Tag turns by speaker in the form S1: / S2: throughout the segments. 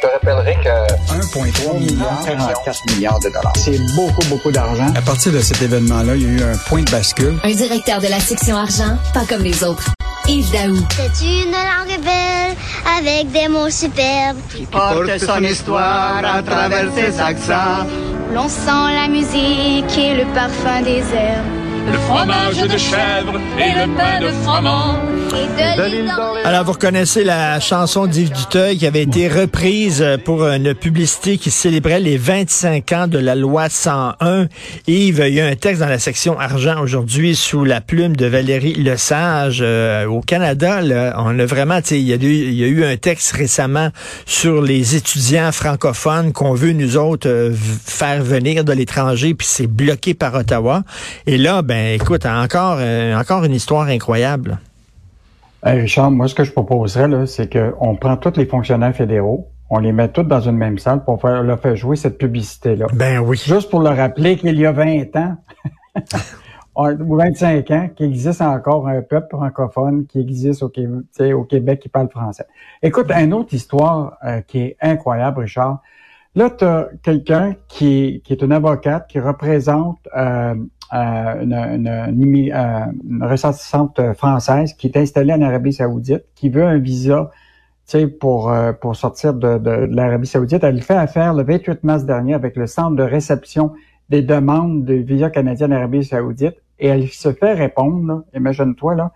S1: Je te rappellerai que
S2: 1,3 milliard,
S3: 44 milliards de dollars.
S2: c'est beaucoup, beaucoup d'argent.
S4: À partir de cet événement-là, il y a eu un point de bascule.
S5: Un directeur de la section argent, pas comme les autres. Yves Daou.
S6: C'est une langue belle avec des mots superbes.
S3: Qui porte son histoire à travers ses accents.
S6: L'on sent la musique et le parfum des herbes.
S7: Le fromage de chèvre et le pain de froment.
S8: Alors, vous reconnaissez la chanson d'Yves Duteuil qui avait été reprise pour une publicité qui célébrait les 25 ans de la loi 101. Yves, il y a un texte dans la section argent aujourd'hui sous la plume de Valérie Lesage. Euh, au Canada, là, on a vraiment, tu sais, il y, a eu- il y a eu un texte récemment sur les étudiants francophones qu'on veut, nous autres, euh, faire venir de l'étranger, puis c'est bloqué par Ottawa. Et là, ben, écoute, encore, euh, encore une histoire incroyable.
S2: Hey, Richard, moi, ce que je proposerais, c'est qu'on prend tous les fonctionnaires fédéraux, on les met tous dans une même salle pour faire, leur faire jouer cette publicité-là.
S8: Ben oui.
S2: Juste pour leur rappeler qu'il y a 20 ans, ou 25 ans, qu'il existe encore un peuple francophone qui existe au Québec qui parle français. Écoute, une autre histoire euh, qui est incroyable, Richard. Là, tu as quelqu'un qui, est une avocate qui représente euh, euh, une, euh, une ressortissante française qui est installée en Arabie Saoudite, qui veut un visa pour, pour sortir de, l'Arabie Saoudite. Elle fait affaire le 28 mars dernier avec le centre de réception des demandes de visa canadien en Arabie Saoudite et elle se fait répondre, imagine-toi, là,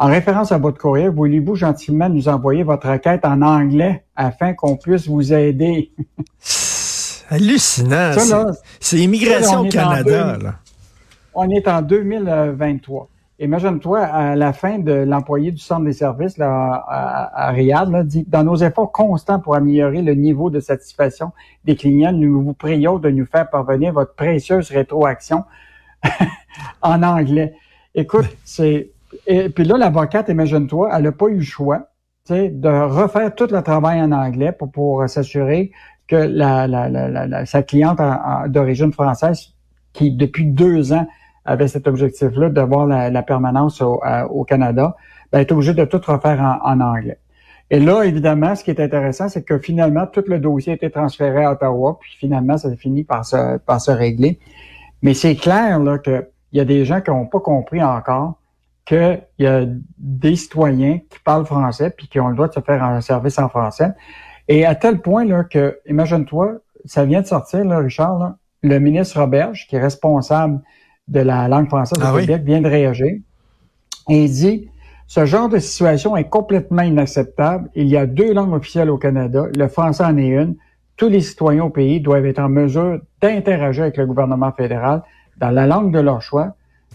S2: en référence à votre courrier, voulez-vous gentiment nous envoyer votre requête en anglais afin qu'on puisse vous aider?
S8: Hallucinant. C'est- immigration Canada. Là.
S2: On est en 2023. Imagine-toi, à la fin de l'employé du centre des services là, à, à Riyad, là, dit dans nos efforts constants pour améliorer le niveau de satisfaction des clients, nous vous prions de nous faire parvenir votre précieuse rétroaction en anglais. Écoute, c'est et puis là l'avocate, imagine-toi, elle n'a pas eu le choix, de refaire tout le travail en anglais pour pour s'assurer que la, la, la, sa cliente en- en- d'origine française, qui depuis deux ans avait cet objectif-là d'avoir la, permanence au, au Canada, ben, est obligé de tout refaire en, en anglais. Et là, évidemment, ce qui est intéressant, c'est que finalement, tout le dossier a été transféré à Ottawa, puis finalement, ça finit par se, par se régler. Mais c'est clair là qu'il y a des gens qui n'ont pas compris encore qu'il y a des citoyens qui parlent français puis qui ont le droit de se faire un service en français. Et à tel point là que, imagine-toi, ça vient de sortir, là, Richard, là, le ministre Roberge, qui est responsable de la langue française au
S8: Ah oui?
S2: Québec, vient de réagir. Et il dit, ce genre de situation est complètement inacceptable. Il y a deux langues officielles au Canada. Le français en est une. Tous les citoyens au pays doivent être en mesure d'interagir avec le gouvernement fédéral dans la langue de leur choix,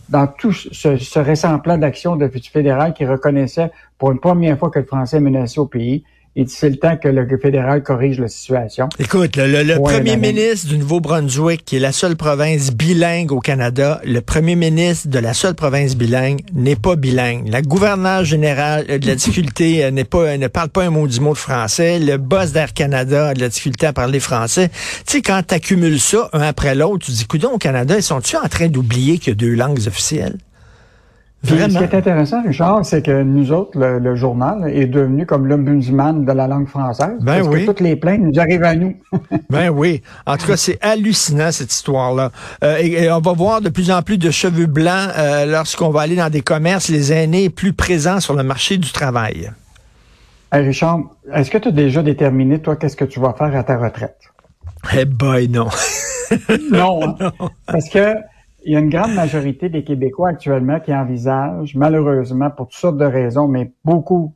S2: dans tout ce, ce récent plan d'action de fédéral qui reconnaissait pour une première fois que le français menacé au pays. Il dit c'est le temps que le fédéral corrige la situation.
S8: Écoute, le, le- le
S2: Ouais,
S8: premier ministre du Nouveau-Brunswick, qui est la seule province bilingue au Canada, le premier ministre de la seule province bilingue n'est pas bilingue. La gouverneure générale a de la difficulté, euh, n'est pas, euh, ne parle pas un mot du mot de français. Le boss d'Air Canada a de la difficulté à parler français. Tu sais, quand tu accumules ça un après l'autre, tu dis, coudons au Canada, ils sont-tu en train d'oublier qu'il y a deux langues officielles?
S2: Puis, ce qui est intéressant, Richard, c'est que nous autres, le, le journal est devenu comme l'ombudsman de la langue française.
S8: Ben
S2: parce
S8: oui.
S2: que toutes les plaintes nous arrivent à nous.
S8: Ben oui. En tout cas, c'est hallucinant cette histoire-là. Euh, et, et on va voir de plus en plus de cheveux blancs euh, lorsqu'on va aller dans des commerces, les aînés plus présents sur le marché du travail.
S2: Hey, Richard, est-ce que tu as déjà déterminé, toi, qu'est-ce que tu vas faire à ta retraite?
S8: Eh boy, non.
S2: Non, hein? parce que il y a une grande majorité des Québécois actuellement qui envisagent, malheureusement, pour toutes sortes de raisons, mais beaucoup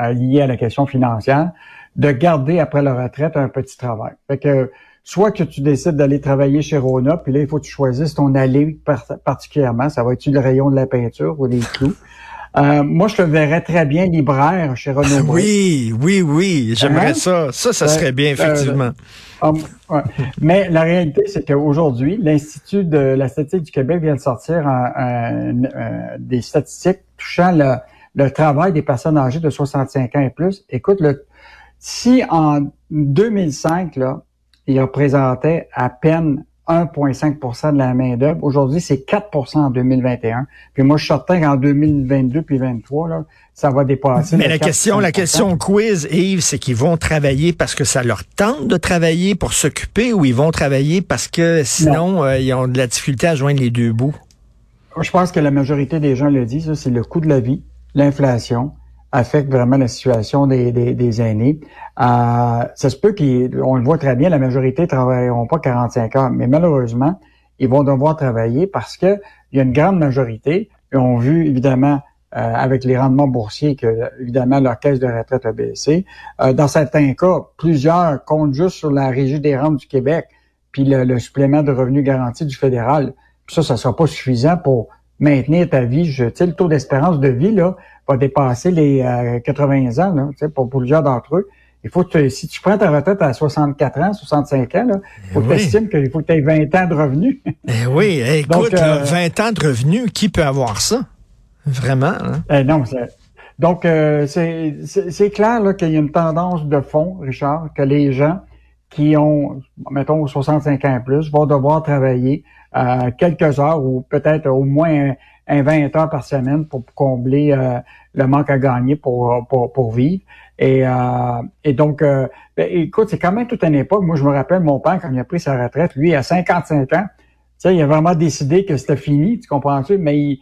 S2: euh, liées à la question financière, de garder après la retraite un petit travail. Fait que soit que tu décides d'aller travailler chez Rona, puis là, il faut que tu choisisses ton allée par- particulièrement. Ça va être le rayon de la peinture ou des clous? Euh, moi, je te verrais très bien libraire chez Renaud. Bré.
S8: Oui, oui, oui. J'aimerais
S2: Hein?
S8: ça. Ça, ça
S2: Ben,
S8: serait bien,
S2: euh,
S8: effectivement.
S2: Ah, ouais. Mais la réalité, c'est qu'aujourd'hui, l'Institut de la statistique du Québec vient de sortir un- un- un- des statistiques touchant le, le travail des personnes âgées de 65 ans et plus. Écoute, le, si en 2005, là, il représentait à peine 1,5% de la main-d'œuvre. Aujourd'hui, c'est 4% en 2021. Puis moi, je suis certain qu'en 2022 puis 2023, là, ça va dépasser.
S8: Mais la question, la question quiz, Yves, c'est qu'ils vont travailler parce que ça leur tente de travailler pour s'occuper ou ils vont travailler parce que sinon, euh, ils ont de la difficulté à joindre les deux bouts?
S2: Je pense que la majorité des gens le disent, c'est le coût de la vie, l'inflation, affecte vraiment la situation des, des, des aînés. Euh, ça se peut qu'on le voit très bien, la majorité ne travailleront pas 45 heures, mais malheureusement, ils vont devoir travailler parce que il y a une grande majorité, et on vu évidemment euh, avec les rendements boursiers que évidemment leur caisse de retraite a baissé. Euh, dans certains cas, plusieurs comptent juste sur la régie des rentes du Québec, puis le, supplément de revenus garanti du fédéral. Puis ça, ça sera pas suffisant pour maintenir ta vie. Je, le taux d'espérance de vie là dépasser les 80 euh, ans, là, tu sais, pour plusieurs d'entre eux. Il faut que si tu prends ta retraite à 64 ans, 65 ans, il faut que tu qu'il faut que tu aies 20 ans de revenus.
S8: eh oui, écoute, 20 ans de revenus, qui peut avoir ça? Vraiment? Hein?
S2: Eh non, donc euh, c'est clair qu'il y a une tendance de fond, Richard, que les gens qui ont, mettons, 65 ans et plus, vont devoir travailler euh, quelques heures ou peut-être au moins un, 20 heures par semaine pour combler euh, le manque à gagner pour, pour, pour vivre. Et, euh, et donc, ben, écoute, c'est quand même toute une époque. Moi, je me rappelle mon père, quand il a pris sa retraite, lui, à 55 ans, il a vraiment décidé que c'était fini, tu comprends-tu? Mais il,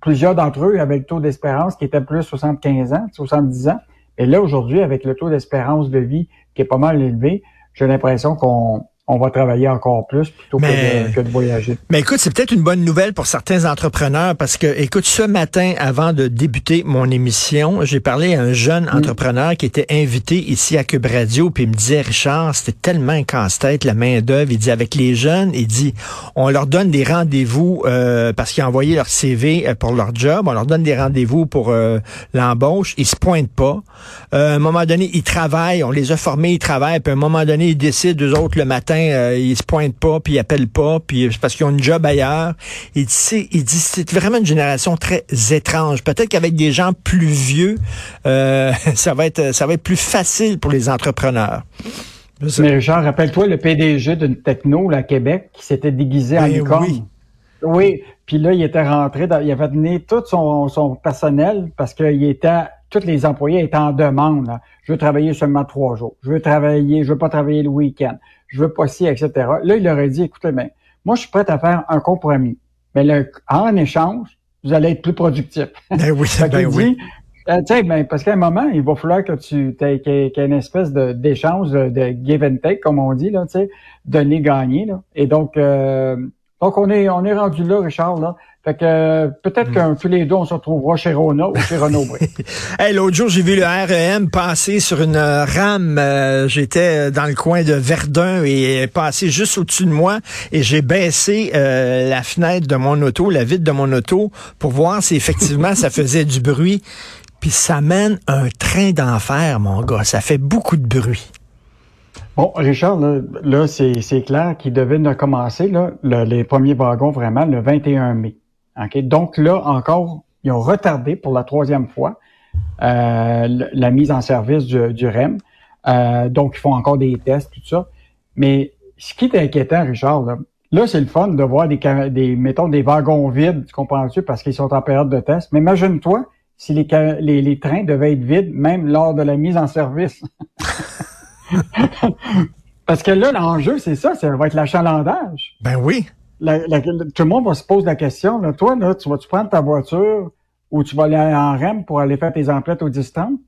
S2: plusieurs d'entre eux avaient le taux d'espérance qui était plus 75 ans, 70 ans. Et là, aujourd'hui, avec le taux d'espérance de vie qui est pas mal élevé, j'ai l'impression qu'on on va travailler encore plus plutôt que, de, voyager.
S8: Mais écoute, c'est peut-être une bonne nouvelle pour certains entrepreneurs parce que, écoute, ce matin, avant de débuter mon émission, j'ai parlé à un jeune mm. entrepreneur qui était invité ici à Cube Radio, puis il me disait, Richard, c'était tellement un casse-tête, la main-d'œuvre. Il dit, avec les jeunes, il dit, on leur donne des rendez-vous euh, parce qu'ils ont envoyé leur CV euh, pour leur job, on leur donne des rendez-vous pour euh, l'embauche, ils se pointent pas. à un moment donné, ils travaillent, on les a formés, ils travaillent, puis à un moment donné, ils décident, eux autres, le matin, euh, ils se pointent pas, puis ils appellent pas, puis parce qu'ils ont une job ailleurs. Il dit, il dit c'est vraiment une génération très étrange. Peut-être qu'avec des gens plus vieux, euh, ça va être ça va être plus facile pour les entrepreneurs.
S2: Mais Richard, rappelle-toi le PDG d'une techno là, à Québec qui s'était déguisé en ben licorne. Oui. oui. Puis là, il était rentré, il avait donné tout son, son personnel parce qu'il était tous les employés étaient en demande. Je veux travailler seulement trois jours. Je veux travailler, je veux pas travailler le week-end je veux pas ci, etc. Là, il aurait dit, écoutez, mais moi, je suis prêt à faire un compromis. Mais le, en échange, vous allez être plus productif.
S8: Ben oui, ben oui.
S2: Euh, ben, parce qu'à un moment, il va falloir que tu aies, qu'il y ait une espèce d'échange, de, give and take, comme on dit, là, tu sais, donner-gagner. Là. Et donc, euh, donc on est on est rendu là, Richard, là. Fait que peut-être que tous les deux, on se retrouvera chez Rona ou chez Renault.
S8: hey, L'autre jour, j'ai vu le REM passer sur une euh, rame. Euh, j'étais euh, dans le coin de Verdun et passé juste au-dessus de moi et j'ai baissé la fenêtre de mon auto, la vitre de mon auto, pour voir si effectivement ça faisait du bruit. Puis ça mène un train d'enfer, mon gars. Ça fait beaucoup de bruit.
S2: Bon, Richard, là, c'est clair qu'il devait commencer là, les premiers wagons vraiment le 21 mai. Donc là, encore, ils ont retardé pour la troisième fois euh, la mise en service du, REM. Euh, donc, ils font encore des tests, tout ça. Mais ce qui est inquiétant, Richard, là, c'est le fun de voir des, des, mettons, des wagons vides, tu comprends-tu, parce qu'ils sont en période de test. Mais imagine-toi si les trains devaient être vides, même lors de la mise en service. Parce que là, l'enjeu, c'est ça, ça va être l'achalandage.
S8: Ben oui
S2: tout le monde va se poser la question. Là, toi, là, tu vas-tu prendre ta voiture ou tu vas aller en REM pour aller faire tes emplettes au distance?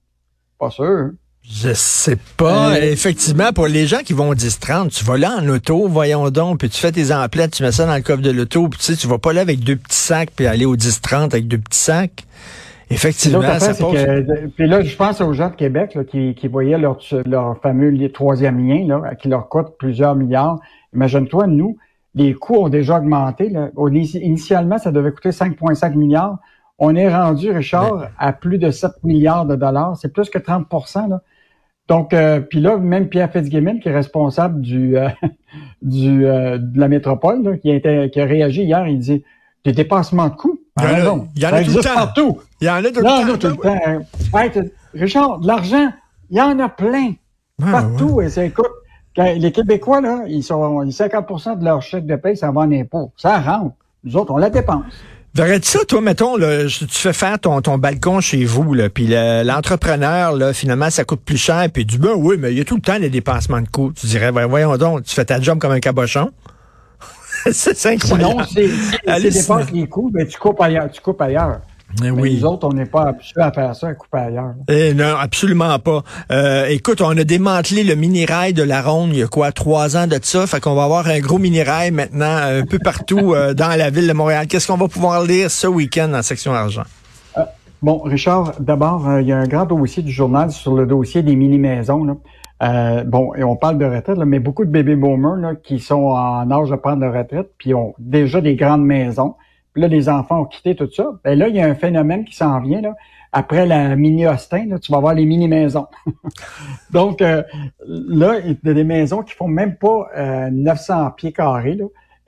S2: Pas sûr.
S8: Je sais pas. Euh, Effectivement, pour les gens qui vont au 10-30, tu vas là en auto, voyons donc, puis tu fais tes emplettes, tu mets ça dans le coffre de l'auto, puis tu sais, tu vas pas là avec deux petits sacs, puis aller au 10-30 avec deux petits sacs. Effectivement, ça pose...
S2: puis là, je pense aux gens de Québec là, qui, qui voyaient leur, leur fameux troisième lien, là, qui leur coûte plusieurs milliards. Imagine-toi, nous, les coûts ont déjà augmenté. Là. Initialement, ça devait coûter 5,5 milliards. On est rendu, Richard, à plus de 7 milliards de dollars. C'est plus que 30 là. Donc, euh, puis là, même Pierre Fitzgibbon, qui est responsable du, euh, du euh, de la métropole, qui, a qui a réagi hier, il dit des dépassements de coûts.
S8: Il y en a, il y en a tout le temps. Partout. Il y en a tout le
S2: temps. Richard, de l'argent, il y en a plein. partout. Et ça, écoute, les Québécois, là, ils sont 50% de leur chèque de paie, ça va en impôts. Ça rentre. Nous autres, on la dépense.
S8: Verrais-tu ça, toi, mettons, là, tu fais faire ton, ton balcon chez vous, là, puis l'entrepreneur, là, finalement, ça coûte plus cher, puis du ben oui, mais il y a tout le temps des dépassements de coûts. Tu dirais, ben, voyons donc, tu fais ta job comme un cabochon.
S2: c'est incroyable. Sinon, si tu dépasses les coûts, ben, tu coupes ailleurs. Tu coupes ailleurs. Mais oui. nous autres, on n'est pas habitués à faire ça, à couper ailleurs.
S8: Eh, non, absolument pas. Euh, écoute, on a démantelé le mini-rail de la Ronde il y a quoi, trois ans de ça? Fait qu'on va avoir un gros mini-rail maintenant un peu partout euh, dans la ville de Montréal. Qu'est-ce qu'on va pouvoir lire ce week-end en section argent?
S2: Euh, bon, Richard, d'abord, il y a un grand dossier du journal sur le dossier des mini-maisons. Bon, et on parle de retraite, mais beaucoup de bébés boomers qui sont en âge de prendre la retraite, puis ont déjà des grandes maisons. Puis là, les enfants ont quitté tout ça. Ben là, il y a un phénomène qui s'en vient. Après la mini-Austin, tu vas voir les mini-maisons. Donc, euh, là, il y a des maisons qui font même pas 900 euh, pieds carrés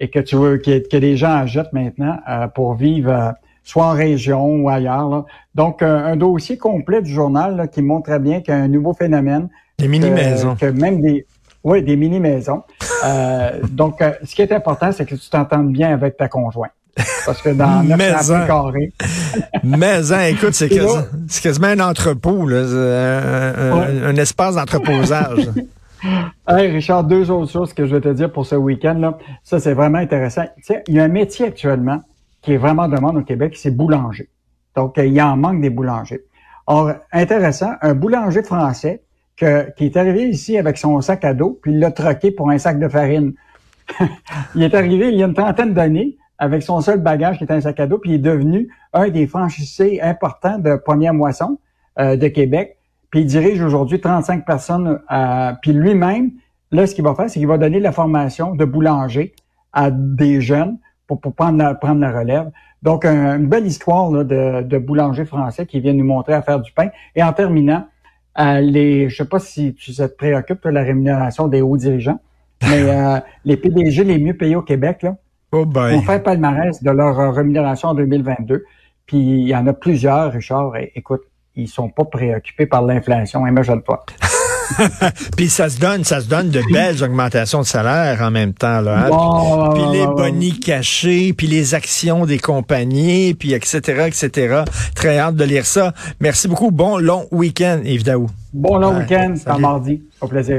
S2: et que tu veux que, les gens achètent maintenant euh, pour vivre soit en région ou ailleurs. Donc, un dossier complet du journal là, qui montre très bien qu'il y a un nouveau phénomène.
S8: Des mini-maisons.
S2: Que, même des... Oui, des mini-maisons. donc, ce qui est important, c'est que tu t'entendes bien avec ta conjointe. Parce que dans notre carré.
S8: Mais, hein, écoute, c'est quasiment, un entrepôt, là, un, espace d'entreposage.
S2: hey, Richard, deux autres choses que je vais te dire pour ce week-end. là. Ça, c'est vraiment intéressant. Tu sais, il y a un métier actuellement qui est vraiment demande au Québec, c'est boulanger. Donc, il y en manque des boulangers. Or, intéressant, un boulanger français qui est arrivé ici avec son sac à dos, puis il l'a troqué pour un sac de farine. il est arrivé il y a une trentaine d'années, avec son seul bagage qui était un sac à dos, puis il est devenu un des franchisés importants de première moisson euh, de Québec. Puis il dirige aujourd'hui 35 personnes. Euh, puis lui-même, là, ce qu'il va faire, c'est qu'il va donner la formation de boulanger à des jeunes pour, pour prendre, la, prendre la relève. Donc, une belle histoire de, de boulanger français qui vient nous montrer à faire du pain. Et en terminant, euh, les, je sais pas si tu te préoccupes de la rémunération des hauts dirigeants, mais euh, les PDG les mieux payés au Québec, là, Oh On fait palmarès de leur rémunération en 2022. Puis il y en a plusieurs, Richard. Écoute, ils sont pas préoccupés par l'inflation, imagine-toi.
S8: puis ça se donne, ça se donne de belles augmentations de salaire en même temps là. Hein. puis, les bonnies cachés, puis les actions des compagnies, puis etc. etc. Très hâte de lire ça. Merci beaucoup. Bon long week-end, Yves Daou.
S2: Bon long week-end. C'est mardi. Au plaisir.